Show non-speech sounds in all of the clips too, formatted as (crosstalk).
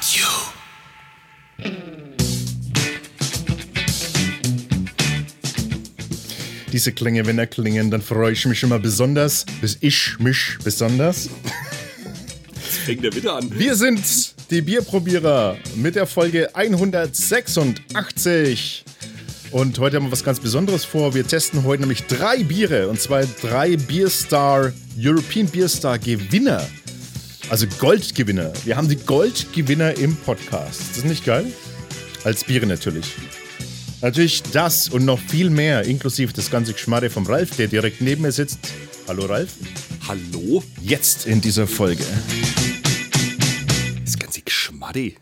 Radio. Diese Klänge, wenn er klingen, dann freue ich mich immer besonders. Bis ich mich besonders. Jetzt fängt er wieder an. Wir sind die Bierprobierer mit der Folge 186. Und heute haben wir was ganz Besonderes vor. Wir testen heute nämlich drei Biere und zwar drei Beerstar, European Beerstar Gewinner. Also Goldgewinner. Wir haben die Goldgewinner im Podcast. Das ist nicht geil? Als Biere natürlich. Natürlich das und noch viel mehr, inklusive das ganze Geschmarre vom Ralf, der direkt neben mir sitzt. Hallo Ralf. Hallo? Jetzt in dieser Folge. Das ganze Geschmarre.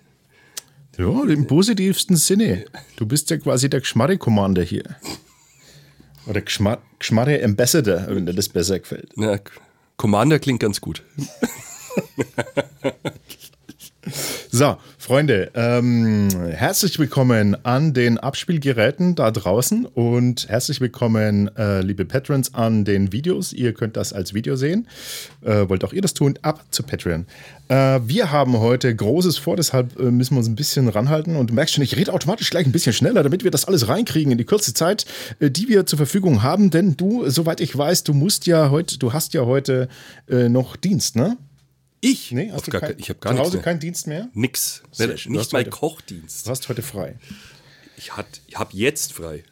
Ja, im positivsten Sinne. Du bist ja quasi der Geschmarre-Commander hier. Oder Geschmar Geschmarre-Ambassador, wenn dir das besser gefällt. Na, Commander klingt ganz gut. So, Freunde, ähm, herzlich willkommen an den Abspielgeräten da draußen und herzlich willkommen, äh, liebe Patrons, an den Videos. Ihr könnt das als Video sehen. Äh, wollt auch ihr das tun? Ab zu Patreon. Äh, wir haben heute Großes vor, deshalb äh, müssen wir uns ein bisschen ranhalten und du merkst schon, ich rede automatisch gleich ein bisschen schneller, damit wir das alles reinkriegen in die kurze Zeit, äh, die wir zur Verfügung haben. Denn du, soweit ich weiß, du musst ja heute, du hast ja heute äh, noch Dienst, ne? Ich? Nee, hast du gar kein, ich habe gar zu Hause keinen Dienst mehr? Nix. Sehr Nicht hast mal heute- Kochdienst. Du hast heute frei. Ich, hat- ich habe jetzt frei.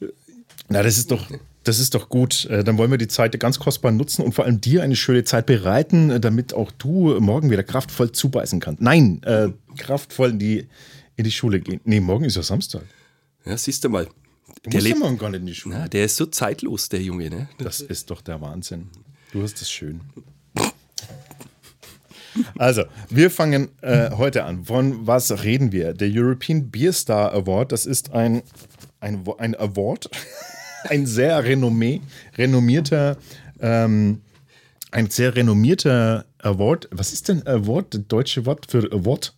Na, das ist doch, das ist doch gut. Äh, Dann wollen wir die Zeit ganz kostbar nutzen und vor allem dir eine schöne Zeit bereiten, äh, damit auch du morgen wieder kraftvoll zubeißen kannst. Nein, äh, kraftvoll in die, in die Schule gehen. Nee, morgen ist ja Samstag. Ja, siehst du mal. Du Der, musst ja lebt, morgen gar nicht in die Schule. na, der ist so zeitlos, der Junge. Ne? Das ist doch der Wahnsinn. Du hast es schön. Also, wir fangen äh, heute an. Von was reden wir? Der European Beer Star Award, das ist ein, ein, ein Award, (laughs) ein sehr renommé, renommierter, ähm, ein sehr renommierter Award. Was ist denn Award, das deutsche Wort für Award?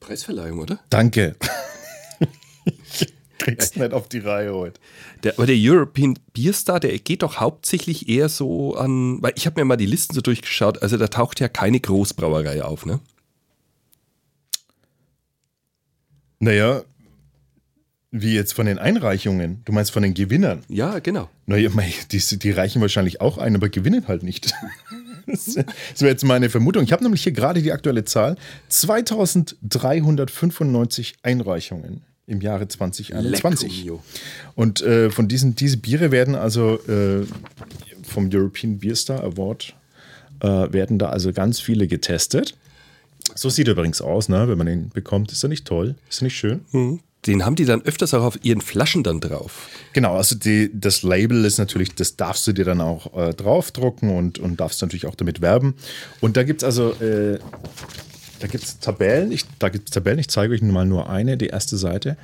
Preisverleihung, oder? Danke. (laughs) Kriegst nicht auf die Reihe heute. Der, aber der European Beer Star, der geht doch hauptsächlich eher so an, weil ich habe mir mal die Listen so durchgeschaut, also da taucht ja keine Großbrauerei auf, ne? Naja, wie jetzt von den Einreichungen? Du meinst von den Gewinnern? Ja, genau. Naja, die, die reichen wahrscheinlich auch ein, aber gewinnen halt nicht. Das wäre jetzt meine Vermutung. Ich habe nämlich hier gerade die aktuelle Zahl: 2395 Einreichungen im Jahre 2021. Lecco mio. Und äh, von diesen diese Biere werden also äh, vom European Beer Star Award äh, werden da also ganz viele getestet. So sieht er übrigens aus, ne? wenn man ihn bekommt. Ist er nicht toll? Ist er nicht schön? Den haben die dann öfters auch auf ihren Flaschen dann drauf. Genau, also die, das Label ist natürlich, das darfst du dir dann auch äh, draufdrucken und, und darfst natürlich auch damit werben. Und da gibt es also, äh, da gibt es Tabellen, ich, da gibt es Tabellen, ich zeige euch mal nur eine, die erste Seite.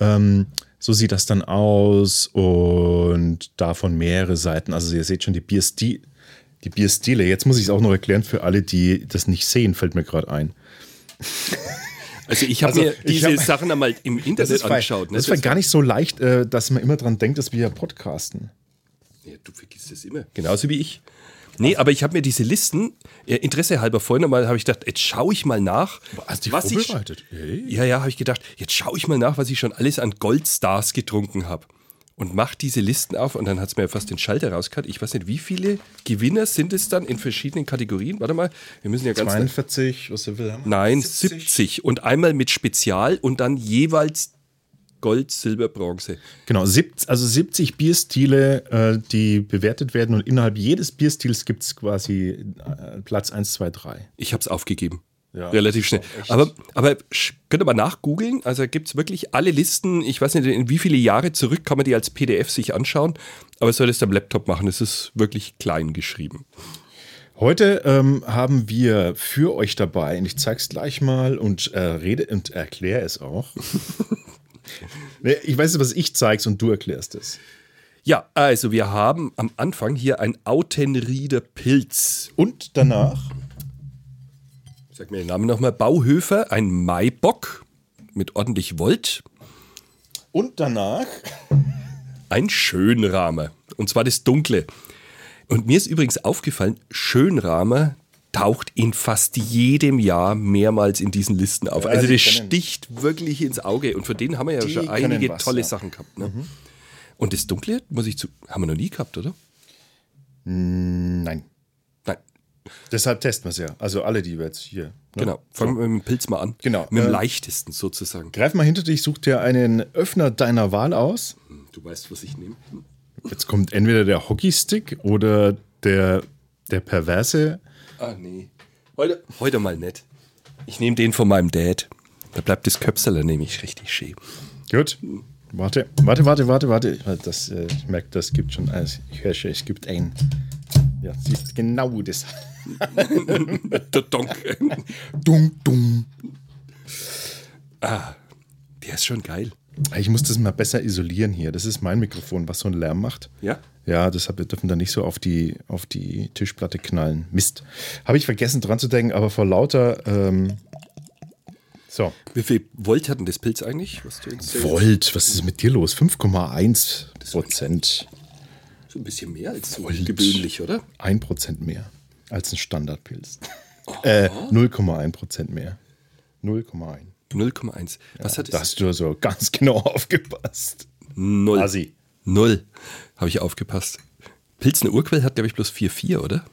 Ähm, so sieht das dann aus und davon mehrere Seiten. Also ihr seht schon die Bierstil, die Bierstile. Jetzt muss ich es auch noch erklären für alle, die das nicht sehen, fällt mir gerade ein. (laughs) Also ich habe Also, mir diese hab- Sachen einmal im Das Internet weil, angeschaut. Ne? das ist weil gar nicht so leicht, äh, dass man immer dran denkt, dass wir ja podcasten. Ja, du vergisst das immer. Genauso wie ich. Nee, aber ich habe mir diese Listen, Interesse halber vorhin mal, habe ich gedacht, jetzt schaue ich mal nach. Hast du dich was ich, vorbereitet? Hey. ja, ja, habe ich gedacht, jetzt schaue ich mal nach, was ich schon alles an Goldstars getrunken habe. Und mach diese Listen auf und dann hat es mir fast den Schalter rausgehört. Ich weiß nicht, wie viele Gewinner sind es dann in verschiedenen Kategorien? Warte mal, wir müssen ja ganz... 42, was will haben? Nein, 70. Und einmal mit Spezial und dann jeweils Gold, Silber, Bronze. Genau, 70, also 70 Bierstile, äh, die bewertet werden und innerhalb jedes Bierstils gibt es quasi äh, Platz 1, 2, 3. Ich habe es aufgegeben. Ja, Relativ schnell. Aber, aber könnt ihr mal nachgoogeln. Also gibt es wirklich alle Listen. Ich weiß nicht, in wie viele Jahre zurück kann man die als PDF sich anschauen. Aber soll es am Laptop machen. Es ist wirklich klein geschrieben. Heute ähm, haben wir für euch dabei, und ich zeige es gleich mal und äh, rede und erkläre es auch. (laughs) Ich weiß nicht, was ich zeig's und du erklärst es. Ja, also wir haben am Anfang hier ein Autenrieder Pilz. Und danach Sag mir den Namen nochmal. Bauhöfer, ein Maibock mit ordentlich Volt. und danach Ein Schönramer. Und zwar das Dunkle. Und mir ist übrigens aufgefallen, Schönramer, taucht in fast jedem Jahr mehrmals in diesen Listen auf. Ja, also das sticht wirklich ins Auge. Und von denen haben wir ja schon einige was, tolle ja. Mhm. Sachen gehabt. Ne? Und das Dunkle, muss ich zu, haben wir noch nie gehabt, oder? Nein. Nein, Deshalb testen wir es ja. Also alle, die wir jetzt hier. Ne? genau. Fangen wir mit dem Pilz mal an. Genau, Mit dem äh, leichtesten sozusagen. Greif mal hinter dich, such dir einen Öffner deiner Wahl aus. Du weißt, was ich nehme. Jetzt kommt entweder der Hockeystick oder der, der perverse. Ah, nee. Heute, heute mal nicht. Ich nehme den von meinem Dad. Da bleibt das Köpsel nämlich richtig schön. Gut. Warte, warte, warte, warte, warte. Das, äh, ich merke, das gibt schon eins. Ich höre schon, es gibt einen. Ja, siehst genau das. (laughs) Der Donk. Dung, dung. Der ist schon geil. Ich muss das mal besser isolieren hier. Das ist mein Mikrofon, was so einen Lärm macht. Ja? Ja, deshalb wir dürfen da nicht so auf die, auf die Tischplatte knallen. Mist. Habe ich vergessen dran zu denken, aber vor lauter. Ähm, so. Wie viel Volt hat denn das Pilz eigentlich? Was Volt, was ist mit dir los? 5,1 Prozent. So ein bisschen mehr als so Volt. gewöhnlich, oder? 1 Prozent mehr als ein Standardpilz. Äh, 0,1 Prozent mehr. 0,1. 0,1. Was hat Da es? hast du so ganz genau (laughs) aufgepasst. Null. Assi. Null. Habe ich aufgepasst. Pilz eine Urquell hat, glaube ich, bloß 4,4, oder?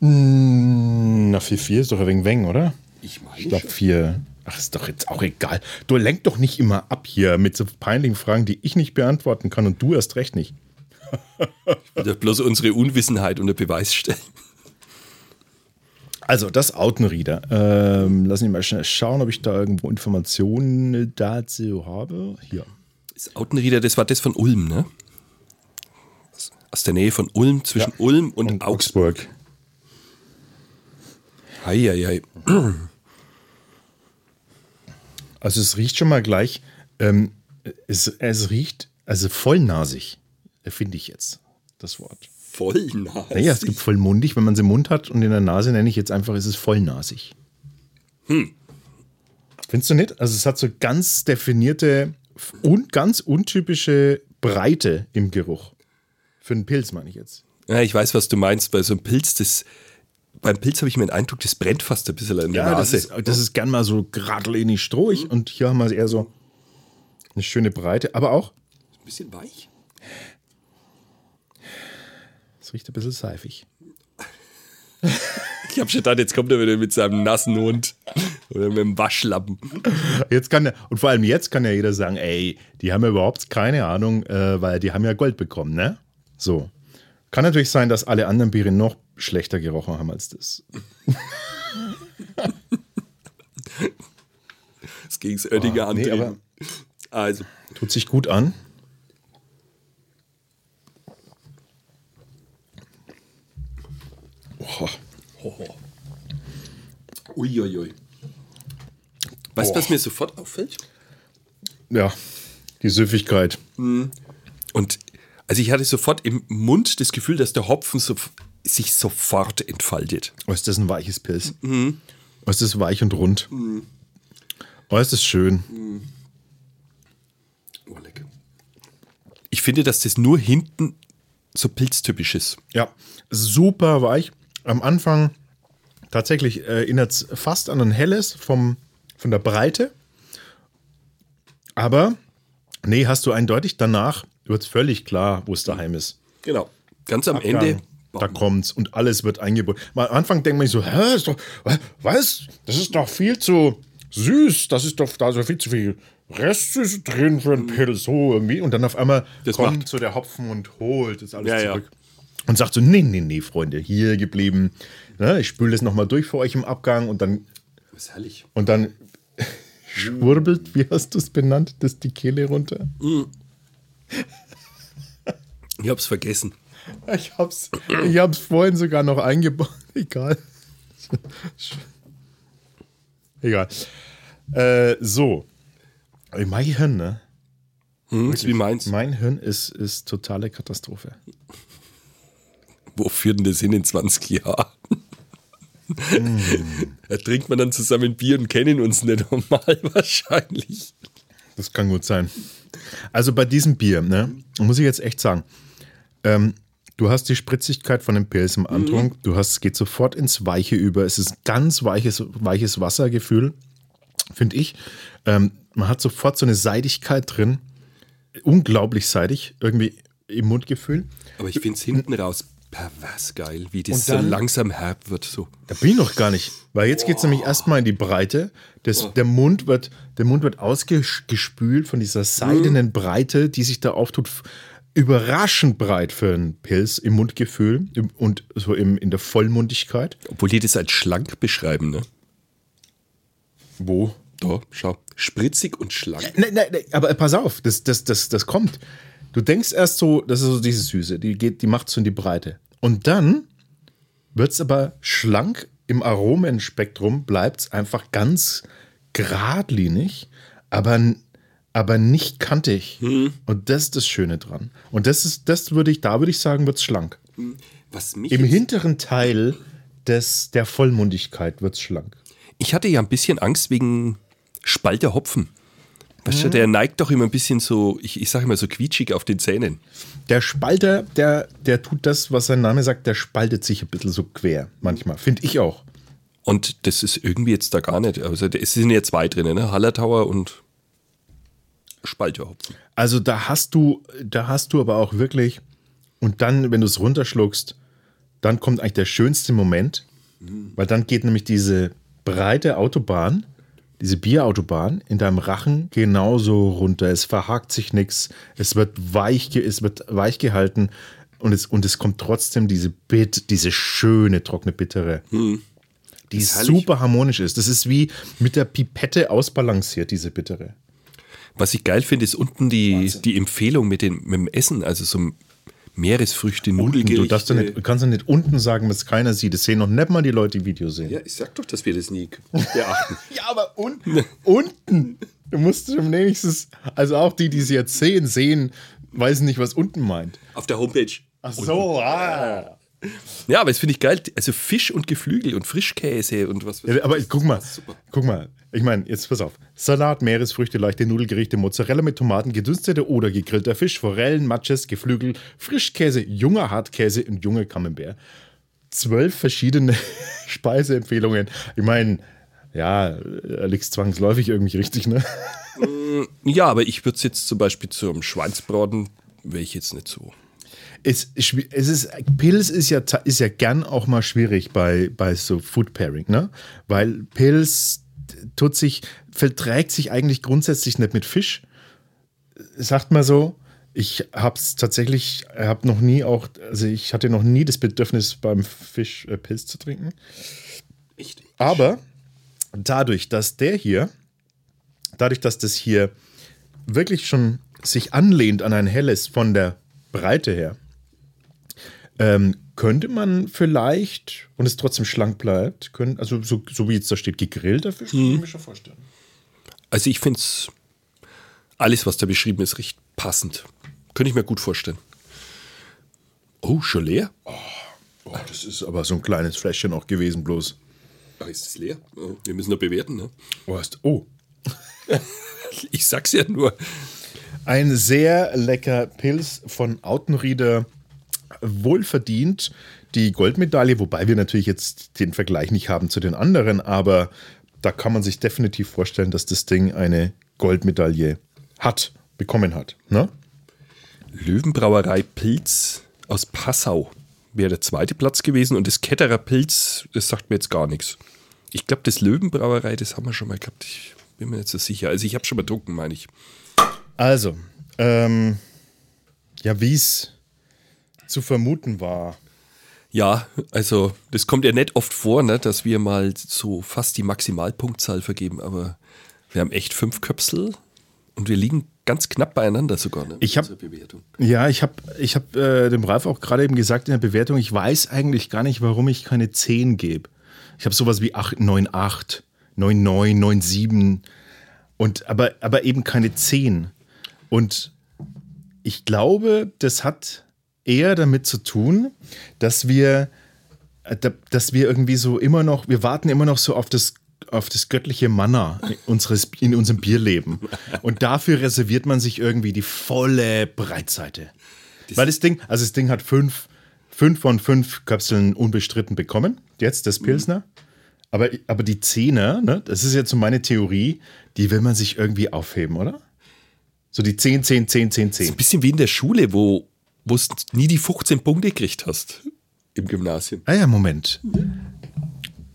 Na, 4,4 ist doch ein wenig Weng, oder? Ich meine Ich glaube 4. Ach, ist doch jetzt auch egal. Du lenk doch nicht immer ab hier mit so peinlichen Fragen, die ich nicht beantworten kann und du erst recht nicht. (laughs) Oder bloß unsere Unwissenheit unter Beweis stellen. Also, das Autenrieder. Ähm, lass mich mal schnell schauen, ob ich da irgendwo Informationen dazu habe. Hier. Das Autenrieder, das war das von Ulm, ne? Aus der Nähe von Ulm, zwischen Ulm und, Und Augsburg. Augsburg. Heieiei. (clears throat) Also, es riecht schon mal gleich. Ähm, es, es riecht also vollnasig, finde ich jetzt das Wort. Voll nah. Naja, es gibt vollmundig, wenn man es im Mund hat und in der Nase nenne ich jetzt einfach, ist es vollnasig. Hm. Findest du nicht? Also es hat so ganz definierte und ganz untypische Breite im Geruch. Für einen Pilz meine ich jetzt. Ja, ich weiß, was du meinst. Bei so einem Pilz, das, beim Pilz habe ich mir den Eindruck, das brennt fast ein bisschen in der das Nase. ist, das ist gern mal so geradlinig strohig und hier haben wir eher so eine schöne Breite, aber auch, ein bisschen weich. Es riecht ein bisschen seifig. Ich habe schon gedacht, jetzt kommt er wieder mit seinem nassen Hund oder mit dem Waschlappen. Jetzt kann er, und vor allem jetzt kann ja jeder sagen, ey, die haben ja überhaupt keine Ahnung, äh, weil die haben ja Gold bekommen, ne? So. Kann natürlich sein, dass alle anderen Biere noch schlechter gerochen haben als das. Das gegen das Oettinger Oh, nee, antreten. also, Tut sich gut an. Uiuiui. Weißt du, was mir sofort auffällt? ja, die Süffigkeit. Und also ich hatte sofort im Mund das Gefühl, dass der Hopfen so, sich sofort entfaltet. Oh, ist das ein weiches Pilz? Oh, ist das weich und rund? Oh, ist das schön. Oh, lecker. Ich finde, dass das nur hinten so pilztypisch ist. Ja, super weich. Am Anfang tatsächlich erinnert es fast an ein helles vom, von der Breite. Aber nee, hast du eindeutig danach, wird es völlig klar, wo es daheim ist. Genau. Ganz am Abgang, Ende. Da kommt's und alles wird eingebunden. Mal am Anfang denkt man sich so, hä, ist doch, was? Das ist doch viel zu süß. Das ist doch, da ist doch viel zu viel Restsüße drin für einen Pilz. So irgendwie. Und dann auf einmal Das kommt macht- so der Hopfen und holt das alles Ja, ja. Und sagt so, nee, nee, nee, Freunde, hier geblieben. Ne, ich spüle das nochmal durch für euch im Abgang und dann, Das ist herrlich. und dann (laughs) schwurbelt, wie hast du es benannt, das die Kehle runter? Ich hab's vergessen. Ich hab's, ich hab's vorhin sogar noch eingebaut. (laughs) Egal. Egal. Äh, so. Mein Hirn, ne? Hm, ist wie meins. Mein Hirn ist, ist totale Katastrophe. Wo führt denn das hin in 20 Jahren? Da trinkt man dann zusammen Bier und kennen uns nicht normal (laughs) wahrscheinlich. Das kann gut sein. Also bei diesem Bier, ne, muss ich jetzt echt sagen, ähm, Du hast die Spritzigkeit von dem Pilz im Antrunk. Du hast, es geht sofort ins Weiche über. Es ist ein ganz weiches, weiches Wassergefühl, finde ich. Ähm, man hat sofort so eine Seidigkeit drin. Unglaublich seidig, irgendwie im Mundgefühl. Aber ich finde es hinten raus pervers geil, wie das so dann- langsam herb wird. So. Da bin ich noch gar nicht. Weil jetzt geht es nämlich erstmal in die Breite. Das, der, Mund wird, der Mund wird ausgespült von dieser seidenen Breite, die sich da auftut. Überraschend breit für einen Pilz im Mundgefühl im, und so im, in der Vollmundigkeit. Obwohl die das als schlank beschreiben, ne? Wo? Da, schau. Spritzig und schlank. Nein, nein, nein, aber pass auf, das, das, das, das kommt. Du denkst erst so, das ist so diese Süße, die, geht, die macht so in die Breite. Und dann wird es aber schlank im Aromenspektrum, bleibt es einfach ganz geradlinig, aber, aber nicht kantig. Und das ist das Schöne dran. Und das ist, das würde ich, da würde ich sagen, wird es schlank. Was mich Im hinteren Teil des, der Vollmundigkeit wird es schlank. Ich hatte ja ein bisschen Angst wegen Spalter Hopfen. Weißt du, der neigt doch immer ein bisschen so, ich, ich sage immer so quietschig auf den Zähnen. Der Spalter, der, der tut das, was sein Name sagt, der spaltet sich ein bisschen so quer manchmal. Finde ich auch. Und das ist irgendwie jetzt da gar nicht. Also es sind ja zwei drin, ne? Hallertauer und Spalterhopfen. Also da hast du, da hast du aber auch wirklich, und dann, wenn du es runterschluckst, dann kommt eigentlich der schönste Moment, weil dann geht nämlich diese breite Autobahn, diese Bierautobahn in deinem Rachen genauso runter. Es verhakt sich nichts, es wird weich, es wird weich gehalten und es, und es kommt trotzdem diese Bit, diese schöne trockene Bittere. Die Ist herrlich. super harmonisch ist. Das ist wie mit der Pipette ausbalanciert, diese Bittere. Was ich geil finde, ist unten die, die Empfehlung mit, den, mit dem Essen, also so Meeresfrüchte, Nudelgerichte. Du, darfst doch nicht, du kannst doch nicht unten sagen, was keiner sieht. Das sehen noch nicht mal die Leute, die Video sehen. Ja, ich sag doch, dass wir das nie beachten. (laughs) Ja, aber unten. unten. Du musst schon wenigstens, also auch die, die es jetzt sehen, sehen, weiß nicht, was unten meint. Auf der Homepage. Ach so, ah. Ja, aber das finde ich geil. Also Fisch und Geflügel und Frischkäse und was. Ja, aber guck mal, guck mal. Ich meine, jetzt pass auf. Salat, Meeresfrüchte, leichte Nudelgerichte, Mozzarella mit Tomaten, gedünsteter oder gegrillter Fisch, Forellen, Matches, Geflügel, Frischkäse, junger Hartkäse und junge Camembert. Zwölf verschiedene (laughs) Speiseempfehlungen. Ich meine, ja, er liegt zwangsläufig irgendwie richtig, ne? Ja, aber ich würde es jetzt zum Beispiel zum Schweinsbraten, wäre ich jetzt nicht so. Es, es ist, Pilz ist ja, ist ja gern auch mal schwierig bei, bei so Food Pairing, ne? Weil Pilz tut sich, verträgt sich eigentlich grundsätzlich nicht mit Fisch. Sagt mal so, ich habe es tatsächlich, habe noch nie auch, also ich hatte noch nie das Bedürfnis beim Fisch äh, Pilz zu trinken. Echt? Aber dadurch, dass der hier, dadurch, dass das hier wirklich schon sich anlehnt an ein helles von der Breite her, ähm, könnte man vielleicht, und es trotzdem schlank bleibt, können, also so, so wie jetzt da steht, gegrillter Fisch, kann ich mir schon vorstellen. Also ich finde es, alles, was da beschrieben ist, recht passend. Könnte ich mir gut vorstellen. Oh, schon leer? Oh, das ist aber so ein kleines Fläschchen auch gewesen, bloß. Ach, ist es leer? Oh, wir müssen noch bewerten, ne? Oh, hast, oh. (laughs) Ich sag's ja nur. Ein sehr lecker Pilz von Autenrieder, wohlverdient. Die Goldmedaille, wobei wir natürlich jetzt den Vergleich nicht haben zu den anderen, aber da kann man sich definitiv vorstellen, dass das Ding eine Goldmedaille hat, bekommen hat. Ne? Löwenbrauerei Pilz aus Passau wäre der zweite Platz gewesen und das Ketterer Pilz, das sagt mir jetzt gar nichts. Ich glaube, das Löwenbrauerei, das haben wir schon mal gehabt. Ich bin mir nicht so sicher. Also ich habe schon mal getrunken, meine ich. Also, ähm, ja, wie es zu vermuten war. Ja, also das kommt ja nicht oft vor, ne, dass wir mal so fast die Maximalpunktzahl vergeben, aber wir haben echt fünf Köpsel und wir liegen ganz knapp beieinander sogar. Ne, Ich hab- Bewertung. Ja, ich habe ich hab, äh, dem Ralf auch gerade eben gesagt in der Bewertung, ich weiß eigentlich gar nicht, warum ich keine 10 gebe. Ich habe sowas wie 8, 9, 8, 9, 9, 9, 7 und aber, aber eben keine 10. Und ich glaube, das hat eher damit zu tun, dass wir, äh, da- dass wir irgendwie so immer noch, wir warten immer noch so auf das, auf das göttliche Manna unseres, in unserem Bierleben. Und dafür reserviert man sich irgendwie die volle Breitseite. Weil das Ding, also das Ding hat fünf, fünf von fünf Kapseln unbestritten bekommen. Jetzt das Pilsner. Aber, aber die Zehner, ne, das ist jetzt so meine Theorie, die will man sich irgendwie aufheben, oder? So die 10, 10, 10, 10, 10. Ein bisschen wie in der Schule, wo du nie die 15 Punkte gekriegt hast im Gymnasium. Ah ja, Moment.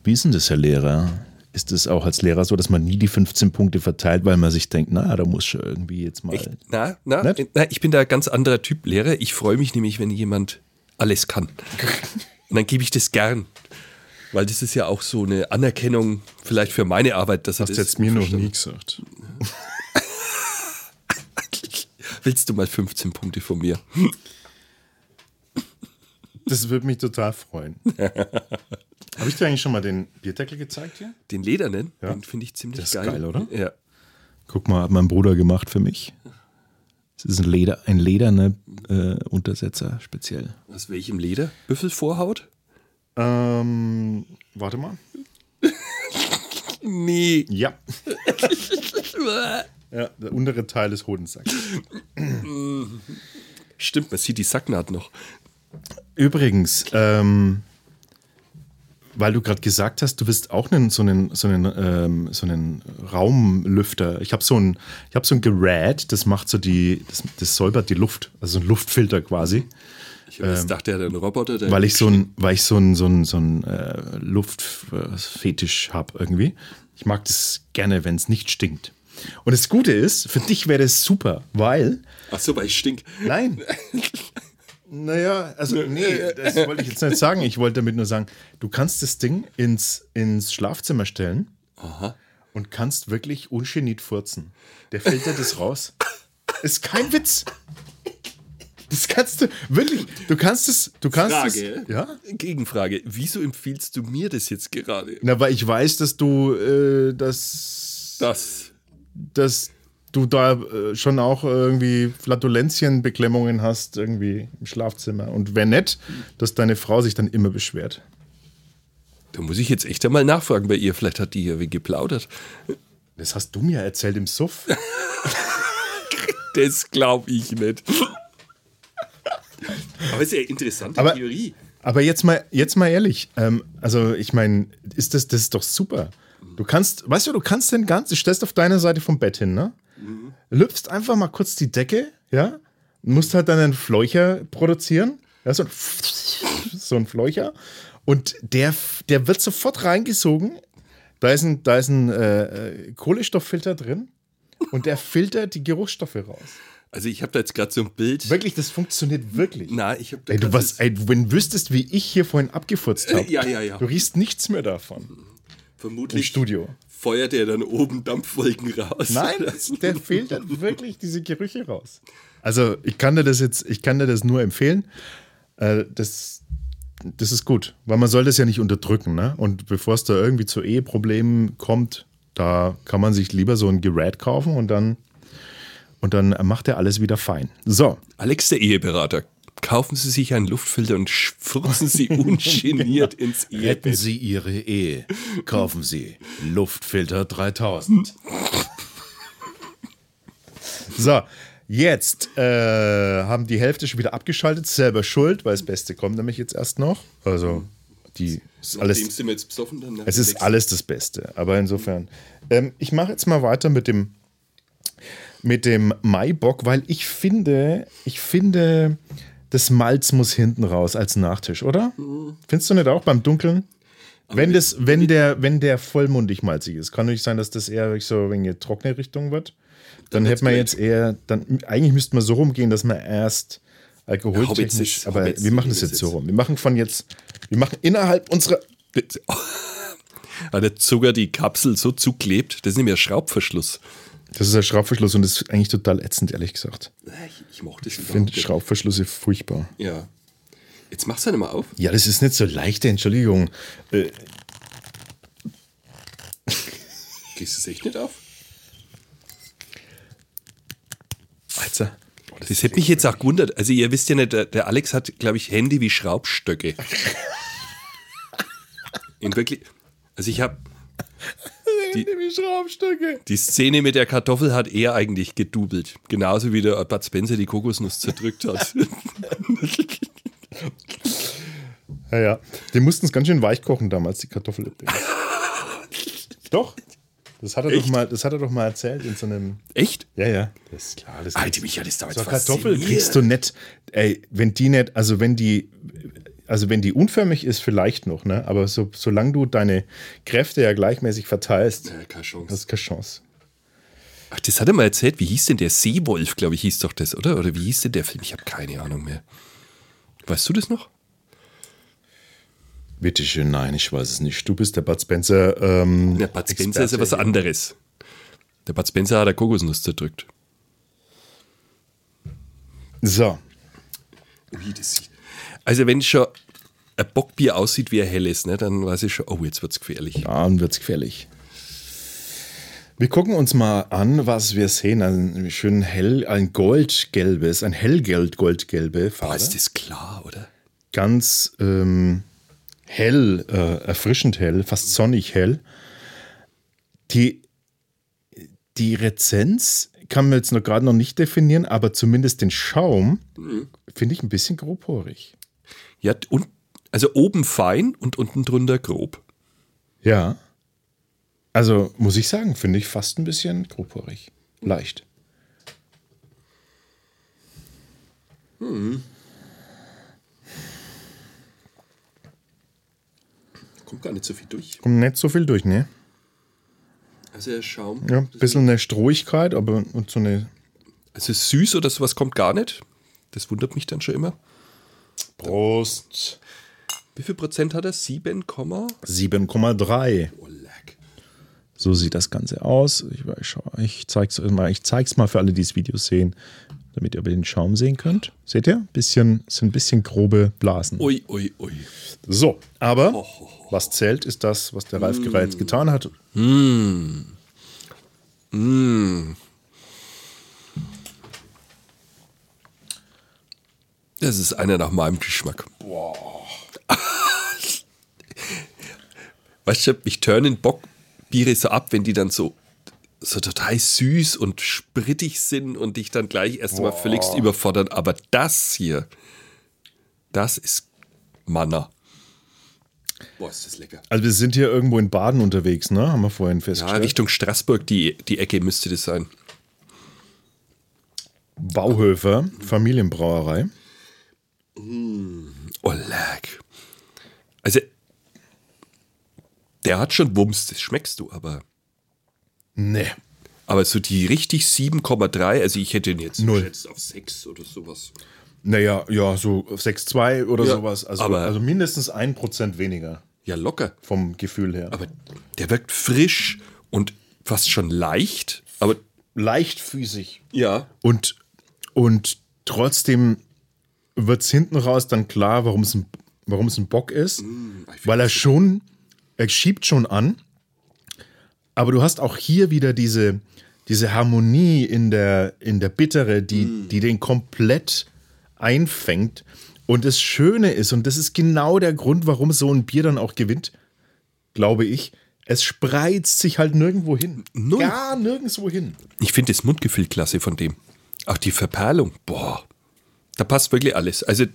Wie ist denn das, Herr Lehrer? Ist es auch als Lehrer so, dass man nie die 15 Punkte verteilt, weil man sich denkt, na, da muss schon irgendwie jetzt mal. Echt? Na, na, Nicht? na, ich bin da ein ganz anderer Typ Lehrer. Ich freue mich nämlich, wenn jemand alles kann. (laughs) Und dann gebe ich das gern. Weil das ist ja auch so eine Anerkennung vielleicht für meine Arbeit, dass er Hast das du jetzt mir noch nie gesagt. (laughs) Willst du mal 15 Punkte von mir? Das würde mich total freuen. (laughs) Habe ich dir eigentlich schon mal den Bierdeckel gezeigt hier? Den Ledernen, Ja. den finde ich ziemlich Das ist geil. geil, oder? Ja. Guck mal, hat mein Bruder gemacht für mich. Es ist ein, Leder, ein lederner äh, Untersetzer speziell. Aus welchem Leder? Büffelvorhaut? Ähm, warte mal. (laughs) Nee. Ja. (laughs) ja, der untere Teil des Hodensacks. Stimmt, man sieht die Sacknaht noch. Übrigens, ähm, weil du gerade gesagt hast, du willst auch einen, so einen, so einen, ähm, so einen Raumlüfter. Ich habe so ein, ich habe so ein Gerät, das macht so die, das, das säubert die Luft, also ein Luftfilter quasi. Ich ähm, dachte, er hat einen Roboter. Der weil ich so ein, weil ich so ein, so ein, so ein äh, Luftfetisch habe irgendwie. Ich mag das gerne, wenn es nicht stinkt. Und das Gute ist, für dich wäre das super, weil Ach so, weil ich stink. Nein. (laughs) Naja, also nee, das wollte ich jetzt nicht sagen. Ich wollte damit nur sagen, du kannst das Ding ins, ins Schlafzimmer stellen und kannst wirklich ungeniert furzen. Der filtert das raus. Ist kein Witz. Das kannst du wirklich. Du kannst es. Du kannst Frage. es. Ja. Gegenfrage. Wieso empfiehlst du mir das jetzt gerade? Na, weil ich weiß, dass du äh, das, Das. dass du da äh, schon auch irgendwie Flatulenzienbeklemmungen hast irgendwie im Schlafzimmer. Und wäre nett, dass deine Frau sich dann immer beschwert. Da muss ich jetzt echt einmal nachfragen bei ihr. Vielleicht hat die hier wie geplaudert. Das hast du mir erzählt im Suff. (laughs) Das glaube ich nicht. Aber ist ja eine interessante Aber- Theorie. Aber jetzt mal, jetzt mal ehrlich, ähm, also ich meine, ist das, das ist doch super. Du kannst, weißt du, du kannst den ganzen, du stellst auf deiner Seite vom Bett hin, ne? Lüpfst einfach mal kurz die Decke, ja? Musst halt dann einen Fleucher produzieren, ja, so ein, (laughs) so ein Fleucher. Und der, der wird sofort reingesogen. Da ist ein, da ist ein äh, äh, Kohlenstofffilter drin und der (laughs) filtert die Geruchsstoffe raus. Also ich habe da jetzt gerade so ein Bild. Wirklich, das funktioniert wirklich. Na, ich habe Ey, du, was, ey, wenn du wüsstest, wie ich hier vorhin abgefurzt habe. Ja, ja, ja. Du riechst nichts mehr davon im vermutlich Studio. Feuert er dann oben Dampfwolken raus. Nein, (laughs) der filtert wirklich diese Gerüche raus. Also ich kann dir das jetzt, ich kann dir das nur empfehlen. Äh, das, das ist gut, weil man soll das ja nicht unterdrücken. Ne? Und bevor es da irgendwie zu Eheproblemen kommt, da kann man sich lieber so ein Gerät kaufen und dann, und dann macht er alles wieder fein. So, Alex, der Eheberater, kaufen Sie sich einen Luftfilter und furzen Sie (laughs) ungeniert ins Retten Ehebett. Sie Ihre Ehe. Kaufen Sie Luftfilter 3000. so, jetzt äh, haben die Hälfte schon wieder abgeschaltet. Selber schuld, weil das Beste kommt nämlich jetzt erst noch. Also, die ist alles, sind wir jetzt besoffen. Dann es ist alles das Beste. Aber insofern, ähm, ich mache jetzt mal weiter mit dem mit dem Maibock, weil ich finde, ich finde, das Malz muss hinten raus als Nachtisch, oder? Findest du nicht auch beim Dunkeln? Wenn, das, wenn, der, wenn der vollmundig malzig ist, kann nicht sein, dass das eher so in eine trockene Richtung wird. Dann, Dann hätte man jetzt eher, dann eigentlich müsste man so rumgehen, dass man erst alkoholtechnisch, Hobbits- aber Hobbits- wir machen das jetzt so rum. Wir machen von jetzt, wir machen innerhalb unserer, Weil der Zucker die Kapsel so zuklebt. Das ist nämlich ein Schraubverschluss. Das ist ein Schraubverschluss und das ist eigentlich total ätzend, ehrlich gesagt. Ich, ich mochte das Ich finde nicht. Schraubverschlüsse furchtbar. Ja. Jetzt mach's halt mal auf. Ja, das ist nicht so leicht, Entschuldigung. Äh, Gehst du es echt nicht auf? Alter. Das hätte mich jetzt auch gewundert. Also ihr wisst ja nicht, der, der Alex hat, glaube ich, Hände wie Schraubstöcke. (laughs) In wirklich. Also ich habe Die, die Szene mit der Kartoffel hat er eigentlich gedubelt. Genauso wie der Bud Spencer die Kokosnuss zerdrückt hat. (laughs) Ja, ja. Die mussten es ganz schön weich kochen damals, die Kartoffellippe. (laughs) doch. Das hat, er doch mal, das hat er doch mal erzählt in so einem. Echt? Ja, ja. Das ist klar. Das Alter, mich hat das damals so Kartoffel kriegst du nicht. Ey, wenn die nicht, also wenn die, also wenn die unförmig ist, vielleicht noch, ne? Aber so, solange du deine Kräfte ja gleichmäßig verteilst, Ja, keine Chance. hast du keine Chance. Ach, das hat er mal erzählt. Wie hieß denn der Seewolf, glaube ich, hieß doch das, oder? Oder wie hieß denn der Film? Ich habe keine Ahnung mehr. Weißt du das noch? Bitteschön, nein, ich weiß es nicht. Du bist der Bud Spencer. Ähm, Der Bud Spencer ist ja Experte was anderes. Der Bud Spencer hat der Kokosnuss zerdrückt. So, Wie das sieht. Also, wenn schon ein Bockbier aussieht wie ein helles, ne, dann weiß ich schon, oh, jetzt wird's gefährlich. dann wird's gefährlich. Wir gucken uns mal an, was wir sehen. Ein schön hell, ein goldgelbes, ein hellgeld goldgelbe Boah, Farbe. ist das klar, oder? ganz ähm, hell, äh, erfrischend hell, fast sonnig hell. Die, die Rezenz kann man jetzt noch gerade noch nicht definieren, aber zumindest den Schaum finde ich ein bisschen grobporig. Ja, und, also oben fein und unten drunter grob. Ja. Also muss ich sagen, finde ich fast ein bisschen grobporig. Leicht. Kommt gar nicht so viel durch. Kommt nicht so viel durch, ne? Also der Schaum. Ja, ein bisschen eine Strohigkeit, aber und so eine Also süß oder sowas kommt gar nicht. Das wundert mich dann schon immer. Prost. Wie viel Prozent hat er? 7, 7,3. oh, leck. So sieht das Ganze aus. Ich, ich, zeig's euch mal. Ich zeig's mal für alle, die das Video sehen, damit ihr den Schaum sehen könnt. Seht ihr? Bisschen, sind ein bisschen grobe Blasen. Ui, ui, ui. So, aber was zählt, ist das, was der Ralf bereits getan hat. Das ist einer nach meinem Geschmack. (laughs) weißt du, mich turnen Bockbiere so ab, wenn die dann so, so total süß und sprittig sind und dich dann gleich erst mal völligst überfordern. Aber das hier, das ist Manna. Boah, ist das lecker. Also wir sind hier irgendwo in Baden unterwegs, ne? Haben wir vorhin Ja, festgestellt. Richtung Straßburg, die, die Ecke müsste das sein. Bauhöfer, Familienbrauerei. Oh, leck. Also, der hat schon Wumms, das schmeckst du, aber, Nee. aber so die richtig 7,3, also ich hätte ihn jetzt Null. auf 6 oder sowas. Naja, ja, so 6,2 oder Ja, sowas. Also, aber- also mindestens ein Prozent weniger Ja, locker. vom Gefühl her. Aber der wirkt frisch und fast schon leicht, aber Leichtfüßig. ja. Und, und trotzdem wird es hinten raus dann klar, warum es ein, warum es ein Bock ist. weil er schon, er schiebt schon an. Aber du hast auch hier wieder diese, diese Harmonie in der, in der Bittere, die, die den komplett einfängt. Und das Schöne ist, und das ist genau der Grund, warum so ein Bier dann auch gewinnt, glaube ich, es spreizt sich halt nirgendwo hin. Null. Gar nirgendwo hin. Ich finde das Mundgefühl klasse von dem. Auch die Verperlung, boah, da passt wirklich alles. Also,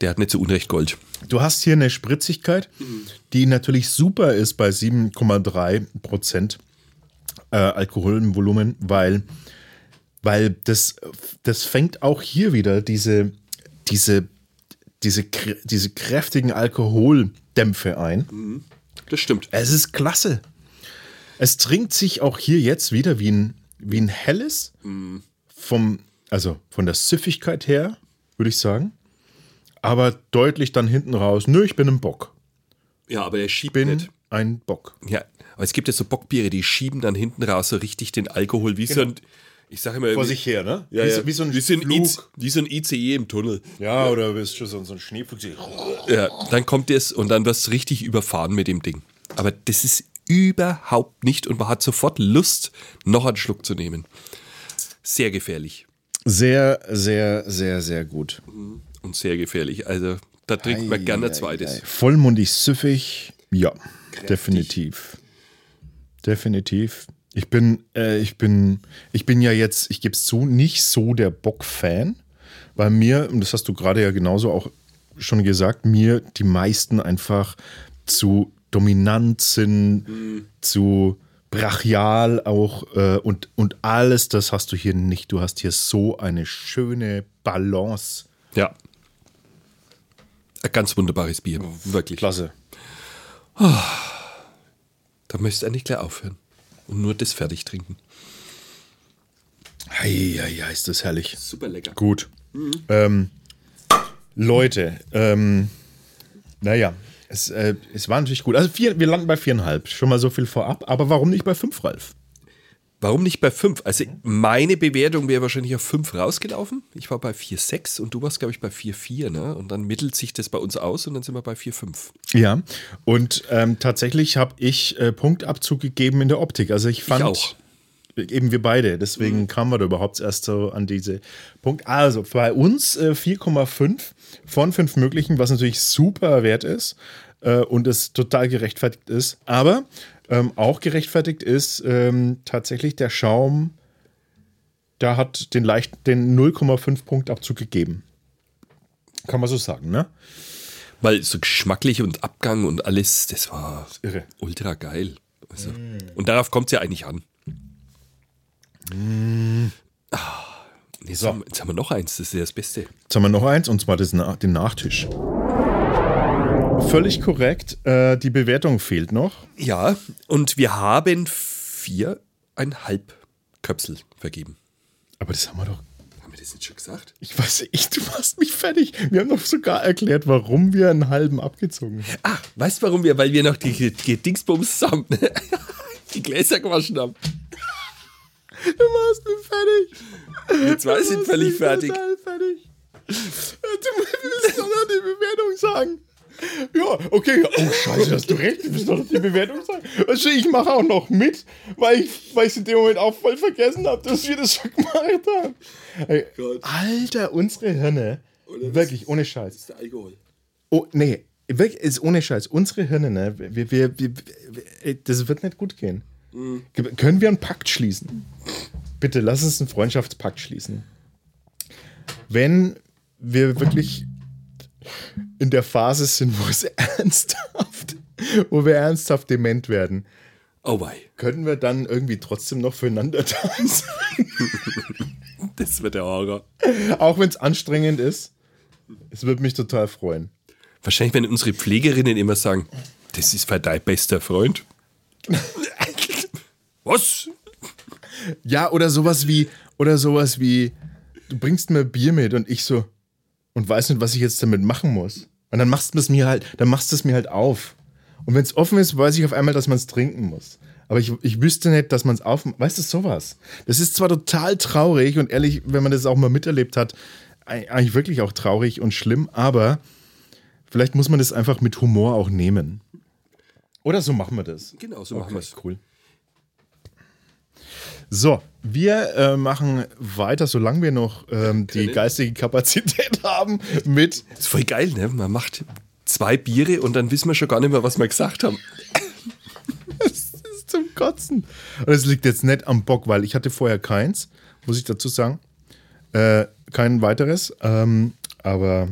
der hat nicht so Unrecht Gold. Du hast hier eine Spritzigkeit, die natürlich super ist bei 7,3 Prozent äh, Alkohol im Volumen, weil, weil das, das fängt auch hier wieder diese, diese, diese, diese kräftigen Alkoholdämpfe ein. Das stimmt. Es ist klasse. Es trinkt sich auch hier jetzt wieder wie ein, wie ein helles, vom, also von der Süffigkeit her, würde ich sagen. Aber deutlich dann hinten raus, nö, ich bin ein Bock. Ja, aber er schiebt Bin nicht. ein Bock. Ja, aber es gibt ja so Bockbiere, die schieben dann hinten raus so richtig den Alkohol wie so ein, ich sage immer, Vor sich her, ne? ja, wie, ja. So, wie so ein wie so ein. IC, wie so ein ICE im Tunnel. Ja, oder bist schon so, so ein Schneeflug. Ja, dann kommt es und dann wirst du richtig überfahren mit dem Ding. Aber das ist überhaupt nicht und man hat sofort Lust, noch einen Schluck zu nehmen. Sehr gefährlich Sehr, sehr, sehr, sehr gut. und sehr gefährlich. Also da trinkt man gerne ein zweites. Vollmundig süffig, ja, definitiv. Definitiv. Ich bin, äh, ich bin, ich bin ja jetzt, ich gebe es zu, nicht so der Bock-Fan. Bei mir, und das hast du gerade ja genauso auch schon gesagt, mir die meisten einfach zu dominant sind, Mhm. zu brachial auch äh, und, und alles das hast du hier nicht. Du hast hier so eine schöne Balance. Ja. Ein ganz wunderbares Bier. Wirklich. Klasse. Da müsst ihr eigentlich gleich aufhören. Und nur das fertig trinken. Hei, hei, ist das herrlich. Super lecker. Gut. Ähm, Leute, ähm, naja, es, äh, es war natürlich gut. Also vier, wir landen bei viereinhalb. Schon mal so viel vorab. Aber warum nicht bei fünf, Ralf? Warum nicht bei 5? Also meine Bewertung wäre wahrscheinlich auf 5 rausgelaufen. Ich war bei 4,6 und du warst, glaube ich, bei 4,4. Ne? Und dann mittelt sich das bei uns aus und dann sind wir bei 4,5. Ja, und ähm, tatsächlich habe ich äh, Punktabzug gegeben in der Optik. Also ich fand. auch. Eben wir beide, deswegen kamen wir da überhaupt erst so an diese Punkt. Also bei uns äh, 4,5 von 5 möglichen, was natürlich super wert ist äh, und es total gerechtfertigt ist. Aber ähm, auch gerechtfertigt ist ähm, tatsächlich der Schaum, da hat den leicht den 0,5 Punktabzug gegeben. Kann man so sagen, ne? Weil so geschmacklich und Abgang und alles, das war irre. ultra geil. Also, Und darauf kommt es ja eigentlich an. Ah, jetzt, haben, jetzt haben wir noch eins, das ist ja das Beste. Jetzt haben wir noch eins, und zwar das, den Nachtisch. Völlig korrekt. Äh, die Bewertung fehlt noch. Ja, und wir haben viereinhalb Köpsel vergeben. Aber das haben wir doch. Haben wir das nicht schon gesagt? Ich weiß nicht, du machst mich fertig. Wir haben doch sogar erklärt, warum wir einen halben abgezogen haben. Ah, weißt du warum wir? Weil wir noch die, die Dingsbums haben. (laughs) die Gläser gewaschen haben. Du machst mich fertig. Sind völlig Ich bin fertig. fertig. Du willst doch noch die Bewertung sagen. Ja, okay. Oh, scheiße, hast du recht. Du willst doch noch die Bewertung sagen. Weißt du, ich mache auch noch mit, weil ich weil ich in dem Moment auch voll vergessen habe, dass wir das schon gemacht haben. Ey, Gott. Alter, unsere Hirne. Wirklich, ohne Scheiß. ist der Alkohol. Oh, nee, wirklich, ist ohne Scheiß. Unsere Hirne, ne? Wir, wir, wir, das wird nicht gut gehen. Ge- Können wir einen Pakt schließen? Bitte, lass uns einen Freundschaftspakt schließen. Wenn wir wirklich in der Phase sind, wo es (laughs) ernsthaft, wo wir ernsthaft dement werden, Oh wei, können wir dann irgendwie trotzdem noch füreinander (laughs) da sein? das wird der Horror. Auch wenn es anstrengend ist. Es würde mich total freuen. Wahrscheinlich, wenn unsere Pflegerinnen immer sagen, das ist für dein bester Freund. (laughs) Was? Ja, oder sowas wie, oder sowas wie, du bringst mir Bier mit und ich so, und weiß nicht, was ich jetzt damit machen muss. Und dann machst du es mir halt, dann machst du es mir halt auf. Und wenn es offen ist, weiß ich auf einmal, dass man es trinken muss. Aber ich, ich wüsste nicht, dass man es auf. Weißt du, sowas. Das ist zwar total traurig und ehrlich, wenn man das auch mal miterlebt hat, ei- eigentlich wirklich auch traurig und schlimm, aber vielleicht muss man das einfach mit Humor auch nehmen. Oder so machen wir das. Genau, so machen wir es. Cool. So, wir äh, machen weiter, solange wir noch ähm, die geistige Kapazität (laughs) haben, mit. Das ist voll geil, ne? Man macht zwei Biere und dann wissen wir schon gar nicht mehr, was wir gesagt haben. (laughs) Das ist zum Kotzen. Und es liegt jetzt nicht am Bock, weil ich hatte vorher keins, muss ich dazu sagen. Äh, kein weiteres. Ähm, aber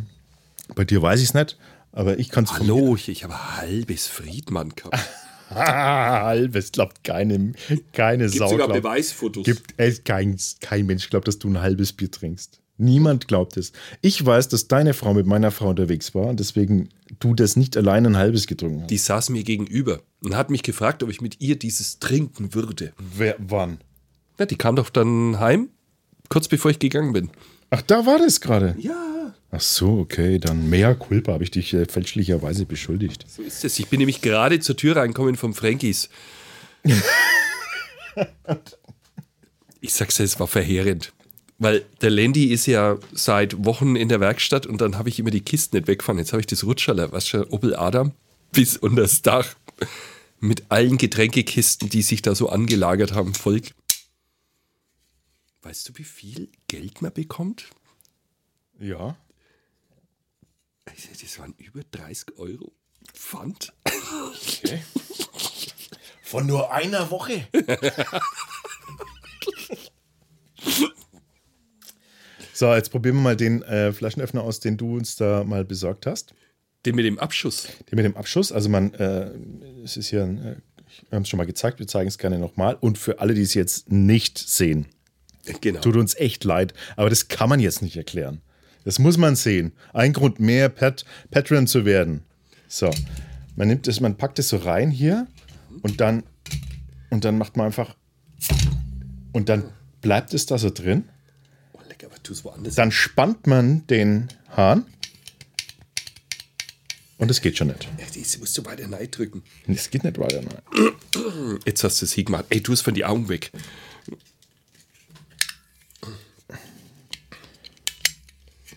bei dir weiß ich es nicht. Aber ich kann es Hallo, ich, ich habe halbes Friedmann gehabt. (laughs) (laughs) Halbes glaubt keine, keine Gibt Sau. sogar glaubt- Beweisfotos. Gibt es kein, kein Mensch glaubt, dass du ein halbes Bier trinkst. Niemand glaubt es. Ich weiß, dass deine Frau mit meiner Frau unterwegs war und deswegen du das nicht allein ein halbes getrunken hast. Die saß mir gegenüber und hat mich gefragt, ob ich mit ihr dieses trinken würde. Wer, wann? Ja, die kam doch dann heim, kurz bevor ich gegangen bin. Ach, da war das gerade. Ja, Ach so, okay, dann mehr Culpa habe ich dich äh, fälschlicherweise beschuldigt. so ist es. Ich bin nämlich gerade zur Tür reinkommen vom Frankies. (laughs) ich sag's dir, es war verheerend. Weil der Landy ist ja seit Wochen in der Werkstatt und dann habe ich immer die Kisten nicht wegfahren. Jetzt habe ich das Rutscherler, was schon Opel Adam, bis unter das Dach mit allen Getränkekisten, die sich da so angelagert haben, voll. Weißt du, wie viel Geld man bekommt? Ja. Das waren über 30 Euro Pfand. Okay. Von nur einer Woche. So, jetzt probieren wir mal den äh, Flaschenöffner aus, den du uns da mal besorgt hast. Den mit dem Abschuss. Den mit dem Abschuss. Also man, äh, es ist hier, ein, äh, wir haben es schon mal gezeigt, wir zeigen es gerne nochmal. Und für alle, die es jetzt nicht sehen, Genau. tut uns echt leid, aber das kann man jetzt nicht erklären. Das muss man sehen. Ein Grund mehr, Pat Patreon zu werden. So, man nimmt es, man packt es so rein hier und dann und dann macht man einfach und dann bleibt es da so drin. Oh, lecker, aber tu es woanders. Dann spannt man den Hahn und es geht schon nicht. Diese musst du weiter drücken. Es geht nicht weiter. Nein. Jetzt hast du es hier gemacht. Ey, tu es von die Augen weg.